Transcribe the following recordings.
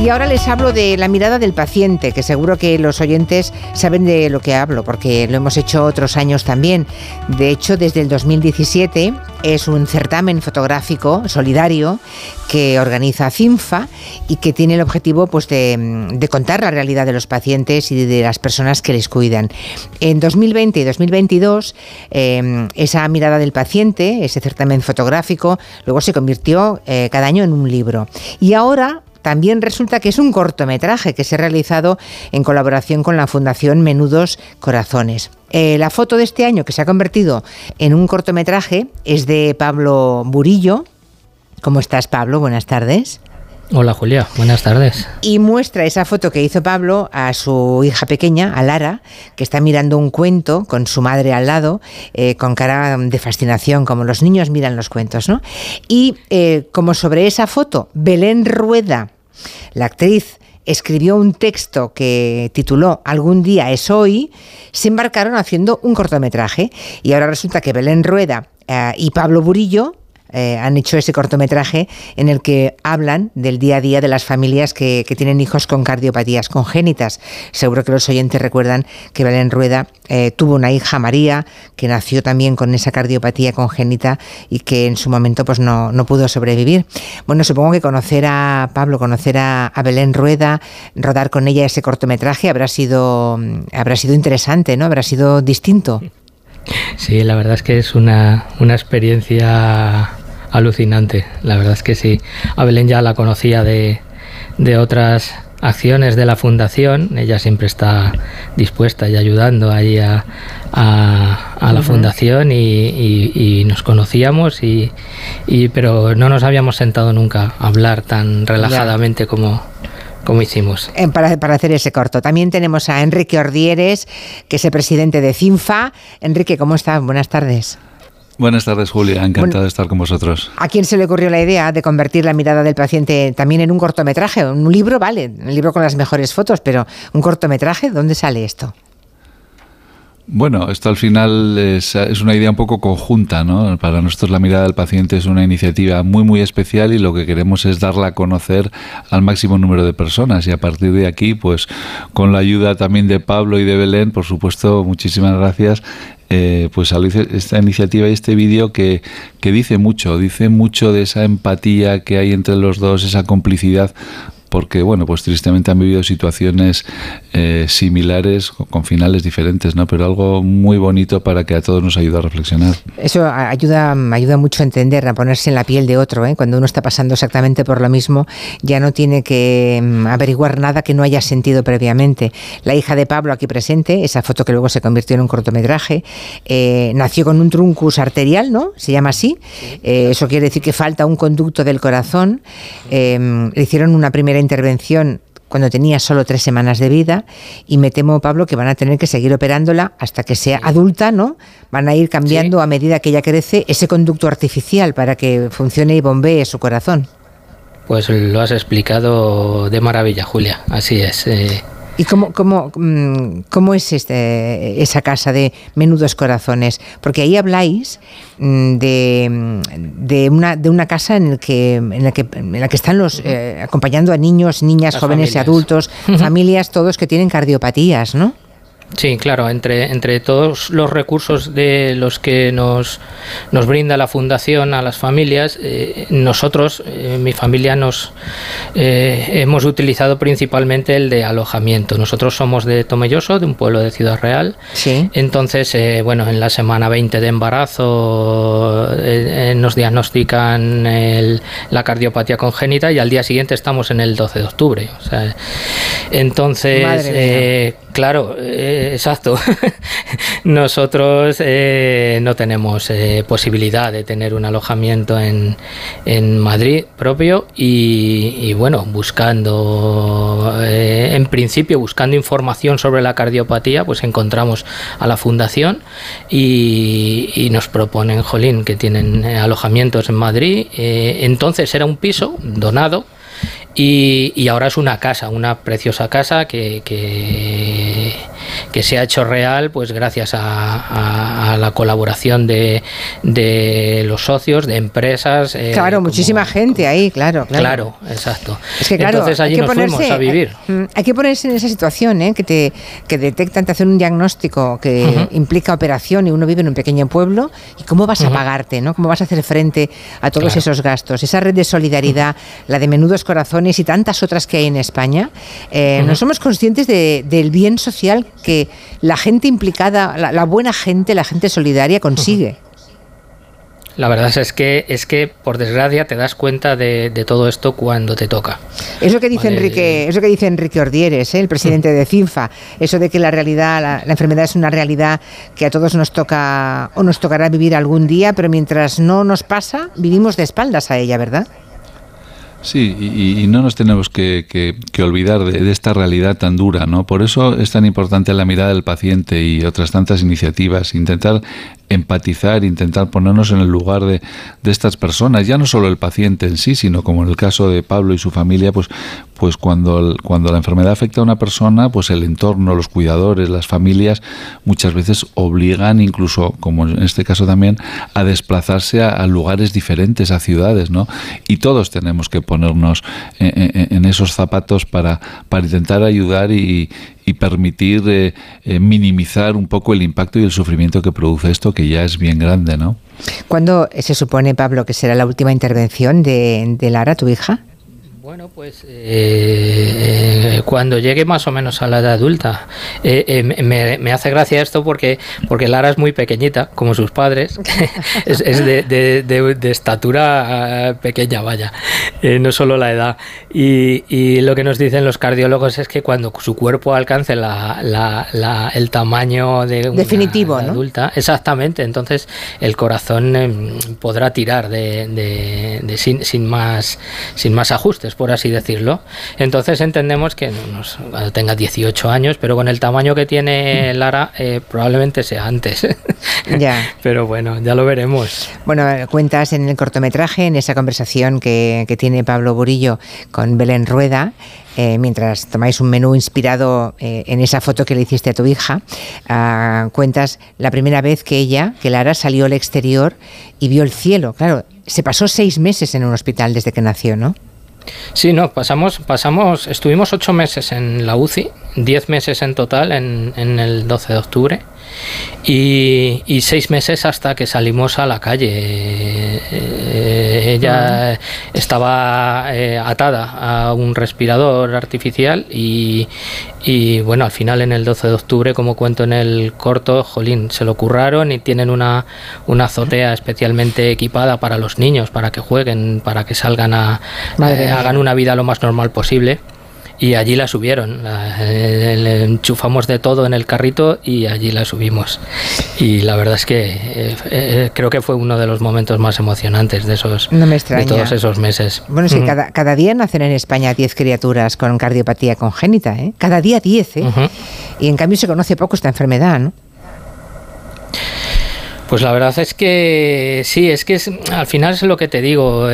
Y ahora les hablo de la mirada del paciente, que seguro que los oyentes saben de lo que hablo, porque lo hemos hecho otros años también. De hecho, desde el 2017 es un certamen fotográfico solidario que organiza CINFA y que tiene el objetivo pues, de, contar la realidad de los pacientes y de las personas que les cuidan. En 2020 y 2022, eh, esa mirada del paciente, ese certamen fotográfico, luego se convirtió eh, cada año en un libro. Y ahora también resulta que es un cortometraje que se ha realizado en colaboración con la Fundación Menudos Corazones. Eh, la foto de este año que se ha convertido en un cortometraje es de Pablo Burillo. ¿Cómo estás, Pablo? Buenas tardes. Hola Julia, buenas tardes. Y muestra esa foto que hizo Pablo a su hija pequeña, a Lara, que está mirando un cuento con su madre al lado, eh, con cara de fascinación, como los niños miran los cuentos, ¿no? Y eh, como sobre esa foto, Belén Rueda, la actriz escribió un texto que tituló Algún día es hoy, se embarcaron haciendo un cortometraje y ahora resulta que Belén Rueda eh, y Pablo Burillo eh, han hecho ese cortometraje en el que hablan del día a día de las familias que, tienen hijos con cardiopatías congénitas. Seguro que los oyentes recuerdan que Belén Rueda eh, tuvo una hija, María, que nació también con esa cardiopatía congénita y que en su momento pues no, pudo sobrevivir. Bueno, supongo que conocer a Pablo, conocer a, Belén Rueda, rodar con ella ese cortometraje habrá sido, habrá sido interesante, ¿no? Habrá sido distinto. Sí, la verdad es que es una, una experiencia alucinante, la verdad es que sí. A Belén ya la conocía de, de otras acciones de la fundación, ella siempre está dispuesta y ayudando ahí a, a, la fundación y, nos conocíamos y, pero no nos habíamos sentado nunca a hablar tan relajadamente como, como hicimos. Para, para, hacer ese corto. También tenemos a Enrique Ordieres, que es el presidente de CINFA. Enrique, ¿cómo estás? Buenas tardes. Buenas tardes, Julia. Encantado de estar con vosotros. ¿A quién se le ocurrió la idea de convertir la mirada del paciente también en un cortometraje? Un libro, vale, un libro con las mejores fotos, pero un cortometraje, ¿dónde sale esto? Bueno, esto al final es, una idea un poco conjunta, ¿no? Para nosotros la mirada del paciente es una iniciativa muy, muy especial y lo que queremos es darla a conocer al máximo número de personas y a partir de aquí, pues con la ayuda también de Pablo y de Belén, por supuesto, muchísimas gracias, eh, pues esta iniciativa y este vídeo que, que dice mucho, dice mucho de esa empatía que hay entre los dos, esa complicidad porque bueno, pues tristemente han vivido situaciones eh, similares con finales diferentes, ¿no? Pero algo muy bonito para que a todos nos ayude a reflexionar. Eso ayuda, ayuda mucho a entender, a ponerse en la piel de otro, ¿eh? Cuando uno está pasando exactamente por lo mismo, ya no tiene que mm, averiguar nada que no haya sentido previamente. La hija de Pablo aquí presente, esa foto que luego se convirtió en un cortometraje, eh, nació con un truncus arterial, ¿no? Se llama así. eso quiere decir que falta un conducto del corazón. le hicieron una primera intervención cuando tenía solo tres semanas de vida y me temo, Pablo, que van a tener que seguir operándola hasta que sea adulta, ¿no? Van a ir cambiando a medida que ella crece ese conducto artificial para que funcione y bombee su corazón. Pues lo has explicado de maravilla, Julia. Así es. Eh, ¿Y cómo, cómo, mm, cómo es este, esa casa de menudos corazones? Porque ahí habláis mm, de, de, una, de una casa en, el que, en, la, que, en la que están los eh, acompañando a niños, niñas, jóvenes y adultos, familias, todos que tienen cardiopatías, ¿no? Sí, claro, entre, entre todos los recursos de los que nos, nos brinda la Fundación a las familias, eh, nosotros, eh, mi familia, nos eh, hemos utilizado principalmente el de alojamiento. Nosotros somos de Tomelloso, de un pueblo de Ciudad Real. Sí. Entonces, bueno, en la semana 20 de embarazo nos diagnostican la cardiopatía congénita y al día siguiente estamos en el 12 de octubre. entonces, claro, exacto. Nosotros eh, no tenemos eh, posibilidad de tener un alojamiento en, en Madrid propio y, bueno, buscando, eh, en principio, buscando información sobre la cardiopatía, pues encontramos a la fundación y, nos proponen, Jolín, que tienen alojamientos en Madrid. entonces era un piso donado y, ahora es una casa, una preciosa casa que se ha hecho real pues gracias a, la colaboración de, de, los socios, de empresas. Eh, claro, muchísima gente ahí, claro, claro. exacto. Es que claro, Entonces allí nos fuimos a vivir. Mm, hay, que ponerse en esa situación, ¿eh? que, te, que detectan, te hacen un diagnóstico que implica operación y uno vive en un pequeño pueblo y cómo vas a pagarte, ¿no? ¿Cómo vas a hacer frente a todos esos gastos? Esa red de solidaridad, la de menudos corazones y tantas otras que hay en España, eh, no somos conscientes del bien social que la gente implicada, la, buena gente, la gente solidaria consigue. La verdad es que es que por desgracia te das cuenta de, todo esto cuando te toca. Eso que dice Enrique, eso que dice Enrique Ordieres, ¿eh? el presidente de CINFA, eso de que la realidad, la, la, enfermedad es una realidad que a todos nos toca o nos tocará vivir algún día, pero mientras no nos pasa, vivimos de espaldas a ella, ¿verdad? Sí, y, no nos tenemos que, olvidar de, esta realidad tan dura, ¿no? Por eso es tan importante la mirada del paciente y otras tantas iniciativas, intentar empatizar, intentar ponernos en el lugar de, de, estas personas, ya no solo el paciente en sí, sino como en el caso de Pablo y su familia, pues, pues cuando, cuando la enfermedad afecta a una persona, pues el entorno, los cuidadores, las familias, muchas veces obligan, incluso como en este caso también, a desplazarse a, lugares diferentes, a ciudades, ¿no? Y todos tenemos que ponernos en, en esos zapatos para, para intentar ayudar y, y permitir eh, eh, minimizar un poco el impacto y el sufrimiento que produce esto, que ya es bien grande, ¿no? ¿Cuándo se supone, Pablo, que será la última intervención de, de Lara, tu hija? Bueno, pues eh, cuando llegue más o menos a la edad adulta, eh, eh, me, hace gracia esto porque, porque Lara es muy pequeñita, como sus padres, es, de, estatura pequeña, vaya, no solo la edad. Y, lo que nos dicen los cardiólogos es que cuando su cuerpo alcance el tamaño de una Definitivo, adulta, exactamente, entonces el corazón em, podrá tirar de, sin, sin, más, sin más ajustes por así decirlo. Entonces entendemos que nos, cuando tenga 18 años, pero con el tamaño que tiene Lara, eh, probablemente sea antes. Ya. pero bueno, ya lo veremos. Bueno, cuentas en el cortometraje, en esa conversación que, tiene Pablo Burillo con Belén Rueda, eh, mientras tomáis un menú inspirado eh, en esa foto que le hiciste a tu hija, ah, cuentas la primera vez que ella, que Lara, salió al exterior y vio el cielo. Claro, se pasó seis meses en un hospital desde que nació, ¿no? Sí, no, pasamos, pasamos, estuvimos ocho meses en la UCI, diez meses en total en, en el 12 de octubre y, seis meses hasta que salimos a la calle. Eh, ella estaba eh, atada a un respirador artificial y, bueno, al final en el 12 de octubre, como cuento en el corto, jolín, se lo curraron y tienen una, una azotea especialmente equipada para los niños, para que jueguen, para que salgan a, eh, hagan una vida lo más normal posible y allí la subieron. le enchufamos de todo en el carrito y allí la subimos. Y la verdad es que eh, eh, creo que fue uno de los momentos más emocionantes de esos de todos esos meses. Bueno, sí, cada, cada, día nacen en España 10 criaturas con cardiopatía congénita, ¿eh? Cada día 10, ¿eh? Y en cambio se conoce poco esta enfermedad, ¿no? Pues la verdad es que sí, es que es, al final es lo que te digo,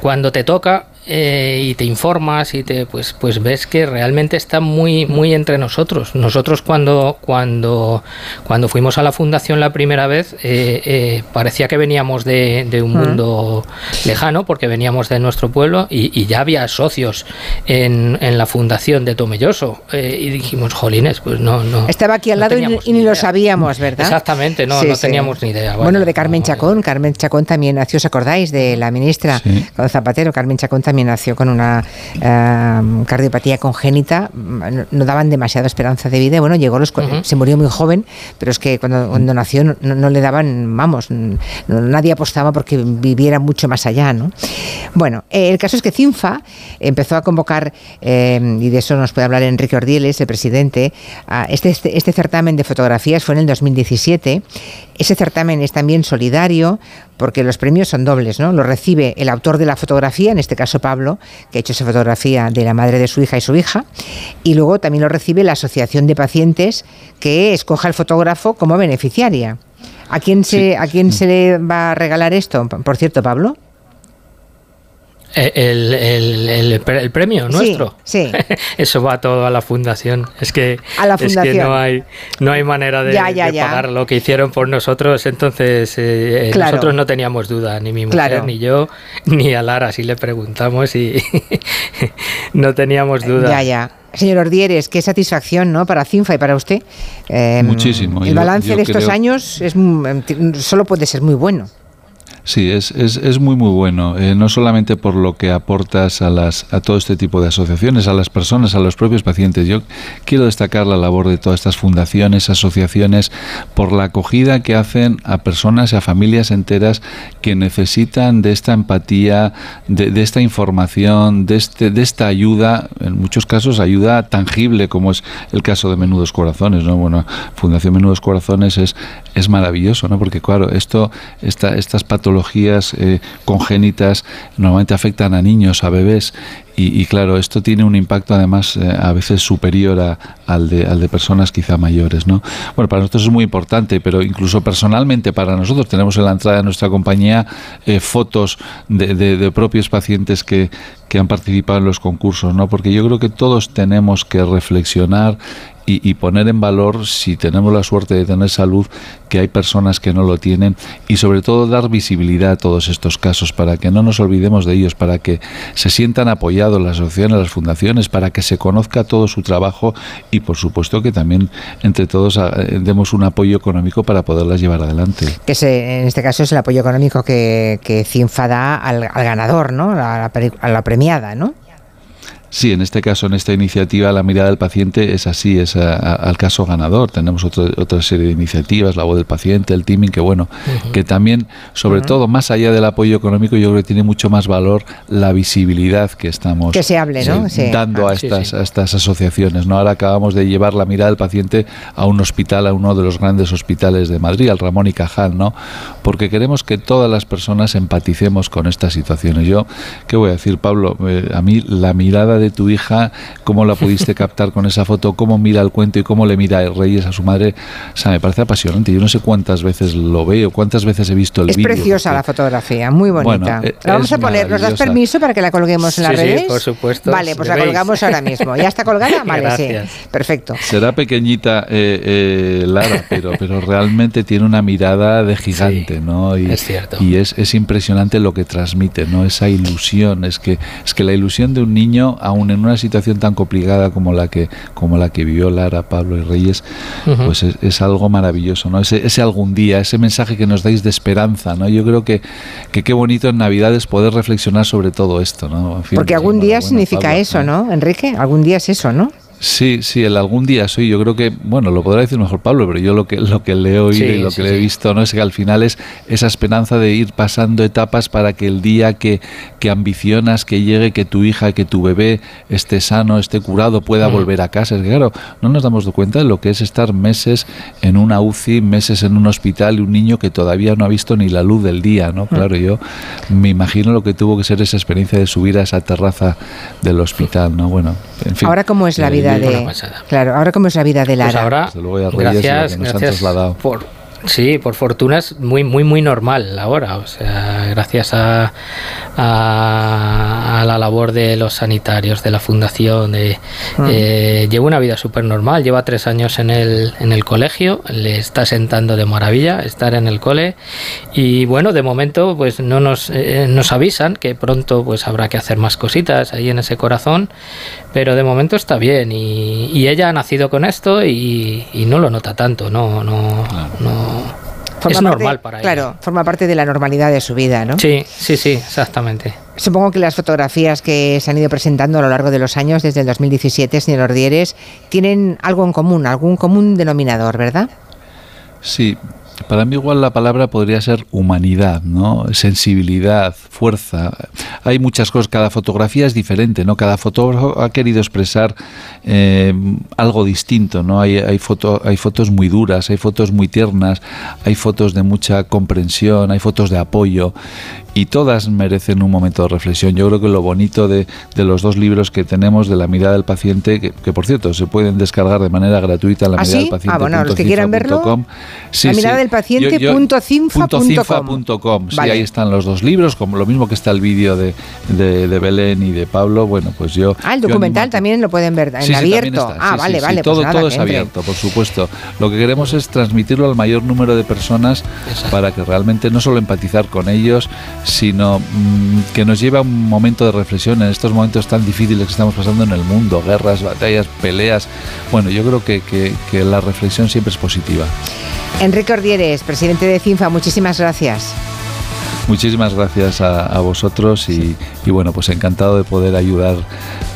cuando te toca eh, y te informas y te pues pues ves que realmente está muy muy entre nosotros. Nosotros cuando cuando cuando fuimos a la fundación la primera vez eh, eh, parecía que veníamos de, un mundo lejano porque veníamos de nuestro pueblo y, ya había socios en, en, la fundación de Tomelloso. Y dijimos jolines pues no no estaba aquí al lado y, ni, lo sabíamos verdad exactamente no no teníamos ni idea. Bueno, lo de Carmen Chacón Carmen Chacón también nació os acordáis de la ministra con Zapatero Carmen Chacón también también nació con una em, cardiopatía congénita, no, daban demasiada esperanza de vida. Bueno, llegó los, se murió muy joven, pero es que cuando, cuando nació no, le daban, vamos, nadie apostaba porque viviera mucho más allá, ¿no? Bueno, eh, el caso es que CINFA empezó a convocar, em, y de eso nos puede hablar Enrique Ordieles, el presidente, este, este, este certamen de fotografías fue en el 2017. Ese certamen es también solidario porque los premios son dobles, ¿no? Lo recibe el autor de la fotografía, en este caso Pablo, que ha hecho esa fotografía de la madre de su hija y su hija, y luego también lo recibe la asociación de pacientes que escoja el fotógrafo como beneficiaria. ¿A quién se, ¿a quién se le va a regalar esto? Por cierto, Pablo. El, el, premio nuestro. Sí. Eso va todo a la fundación. Es que, a la fundación. Es que no hay, no hay manera de, pagar lo que hicieron por nosotros. Entonces, eh, eh, nosotros no teníamos duda, ni mi mujer, ni yo, ni a Lara, si le preguntamos y no teníamos duda. Ya, ya. Señor Ordieres, qué satisfacción ¿no? para CINFA y para usted. Em, Muchísimo. El balance de estos años es, solo puede ser muy bueno. Sí, es, es, es, muy muy bueno, eh, no solamente por lo que aportas a, las, a todo este tipo de asociaciones, a las personas, a los propios pacientes. Yo quiero destacar la labor de todas estas fundaciones, asociaciones, por la acogida que hacen a personas y a familias enteras que necesitan de esta empatía, de, de esta información, de, este, de esta ayuda, en muchos casos ayuda tangible, como es el caso de Menudos Corazones. ¿no? Bueno, Fundación Menudos Corazones es, es maravilloso, ¿no? porque claro, esto, esta, estas patologías patologías eh, congénitas normalmente afectan a niños, a bebés, y, claro, esto tiene un impacto además eh, a veces superior a, al, de, al de personas quizá mayores. ¿no? Bueno, para nosotros es muy importante, pero incluso personalmente para nosotros tenemos en la entrada de nuestra compañía eh, fotos de, de, propios pacientes que, que han participado en los concursos, ¿no? porque yo creo que todos tenemos que reflexionar y, poner en valor, si tenemos la suerte de tener salud, que hay personas que no lo tienen y sobre todo dar visibilidad a todos estos casos para que no nos olvidemos de ellos, para que se sientan apoyados las asociaciones, las fundaciones, para que se conozca todo su trabajo y por supuesto que también entre todos ah, demos un apoyo económico para poderlas llevar adelante. Que en este caso es el apoyo económico que, que CINFA da al, ganador, ¿no? a la premiada, ¿no? Sí, en este caso, en esta iniciativa, la mirada del paciente es así, es al caso ganador. Tenemos otra serie de iniciativas, la voz del paciente, el teaming, que bueno, que también, sobre todo, más allá del apoyo económico, yo creo que tiene mucho más valor la visibilidad que estamos que se hable, ¿no? dando a, ah, estas, a estas asociaciones. ¿no? Ahora acabamos de llevar la mirada del paciente a un hospital, a uno de los grandes hospitales de Madrid, al Ramón y Cajal, ¿no? Porque queremos que todas las personas empaticemos con estas situaciones. Yo, ¿qué voy a decir, Pablo? Eh, a mí la mirada de de tu hija, cómo la pudiste captar con esa foto, cómo mira el cuento y cómo le mira el Reyes a su madre. O sea, me parece apasionante. Yo no sé cuántas veces lo veo, cuántas veces he visto el vídeo. Es preciosa la fotografía, muy bonita. Eh, la vamos a poner, ¿nos das permiso para que la colguemos en las redes? Sí, por supuesto. Vale, pues la colgamos ahora mismo. ¿Ya está colgada? Vale, sí. Perfecto. Será pequeñita eh, eh, Lara, pero, pero realmente tiene una mirada de gigante, ¿no? Y, es cierto. Y es, es impresionante lo que transmite, ¿no? Esa ilusión. Es que, es que la ilusión de un niño, aún en una situación tan complicada como la que, como la que vivió Lara, Pablo y Reyes, pues es, algo maravilloso, ¿no? Ese, ese, algún día, ese mensaje que nos dais de esperanza, ¿no? Yo creo que, que qué bonito en Navidades poder reflexionar sobre todo esto, ¿no? Porque algún día significa eso, ¿no, Enrique? Algún día es eso, ¿no? Sí, sí, el algún día soy. Yo creo que, bueno, lo podrá decir mejor Pablo, pero yo lo que lo que le he oído y lo que le he visto, no es que al final es esa esperanza de ir pasando etapas para que el día que, que ambicionas que llegue, que tu hija, que tu bebé esté sano, esté curado, pueda mm. volver a casa. Es que claro, no nos damos cuenta de lo que es estar meses en una UCI, meses en un hospital y un niño que todavía no ha visto ni la luz del día, ¿no? Mm. Claro, yo me imagino lo que tuvo que ser esa experiencia de subir a esa terraza del hospital, ¿no? Bueno, en fin. Ahora cómo es la vida Claro, ahora cómo es la vida de pues Lara. gracias, gracias por Sí, por fortuna es muy, muy, muy normal ahora. O sea, gracias a, a, la labor de los sanitarios, de la fundación, de, mm. eh, lleva una vida súper normal. Lleva tres años en el, en el colegio, le está sentando de maravilla estar en el cole. Y bueno, de momento, pues no nos, eh, nos avisan que pronto pues habrá que hacer más cositas ahí en ese corazón. Pero de momento está bien. Y, y ella ha nacido con esto y, y no lo nota tanto. No, no, no es normal para Claro, forma parte de la normalidad de su vida, ¿no? Sí, sí, sí, exactamente. Supongo que las fotografías que se han ido presentando a lo largo de los años, desde el 2017, señor Ordieres, tienen algo en común, algún común denominador, ¿verdad? Sí, para mí igual la palabra podría ser humanidad, ¿no? Sensibilidad, fuerza. Hay muchas cosas, cada fotografía es diferente, ¿no? Cada fotógrafo ha querido expresar eh, algo distinto, ¿no? Hay, hay, hay fotos muy duras, hay fotos muy tiernas, hay fotos de mucha comprensión, hay fotos de apoyo y todas merecen un momento de reflexión. Yo creo que lo bonito de, los dos libros que tenemos de la mirada del paciente, que, por cierto se pueden descargar de manera gratuita en la ¿Ah, mirada del paciente. Ah, bueno, los que quieran verlo. Sí, la mirada paciente.cinfa.com. Sí, ahí están los dos libros, como lo mismo que está el vídeo de, de, Belén y de Pablo. Bueno, pues yo. Ah, el documental también lo pueden ver en abierto. ah, vale, vale. Pues todo, todo es abierto, por supuesto. Lo que queremos es transmitirlo al mayor número de personas para que realmente no solo empatizar con ellos, sino mm, que nos lleve a un momento de reflexión en estos momentos tan difíciles que estamos pasando en el mundo, guerras, batallas, peleas. Bueno, yo creo que, que, la reflexión siempre es positiva. Enrique Ordieres, presidente de CINFA, muchísimas gracias. Muchísimas gracias a, vosotros y, bueno, pues encantado de poder ayudar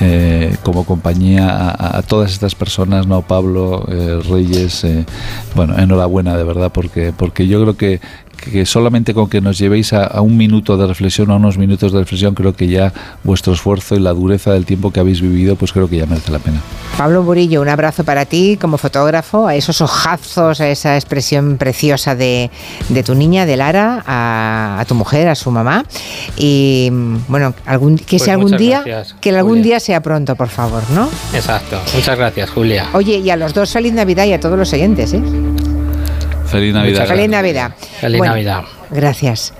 eh, como compañía a, todas estas personas, ¿no? Pablo, eh, Reyes, eh, bueno, enhorabuena de verdad porque, porque yo creo que, que solamente con que nos llevéis a, un minuto de reflexión, a unos minutos de reflexión, creo que ya vuestro esfuerzo y la dureza del tiempo que habéis vivido, pues creo que ya merece la pena. Pablo Burillo, un abrazo para ti como fotógrafo, a esos ojazos, a esa expresión preciosa de, tu niña, de Lara, a, tu mujer, a su mamá. Y bueno, algún, que pues sea algún día, que algún día sea pronto, por favor, ¿no? Exacto. Muchas gracias, Julia. Oye, y a los dos feliz Navidad y a todos los oyentes, ¿eh? Feliz Navidad. Feliz Navidad. Feliz Navidad. Gracias.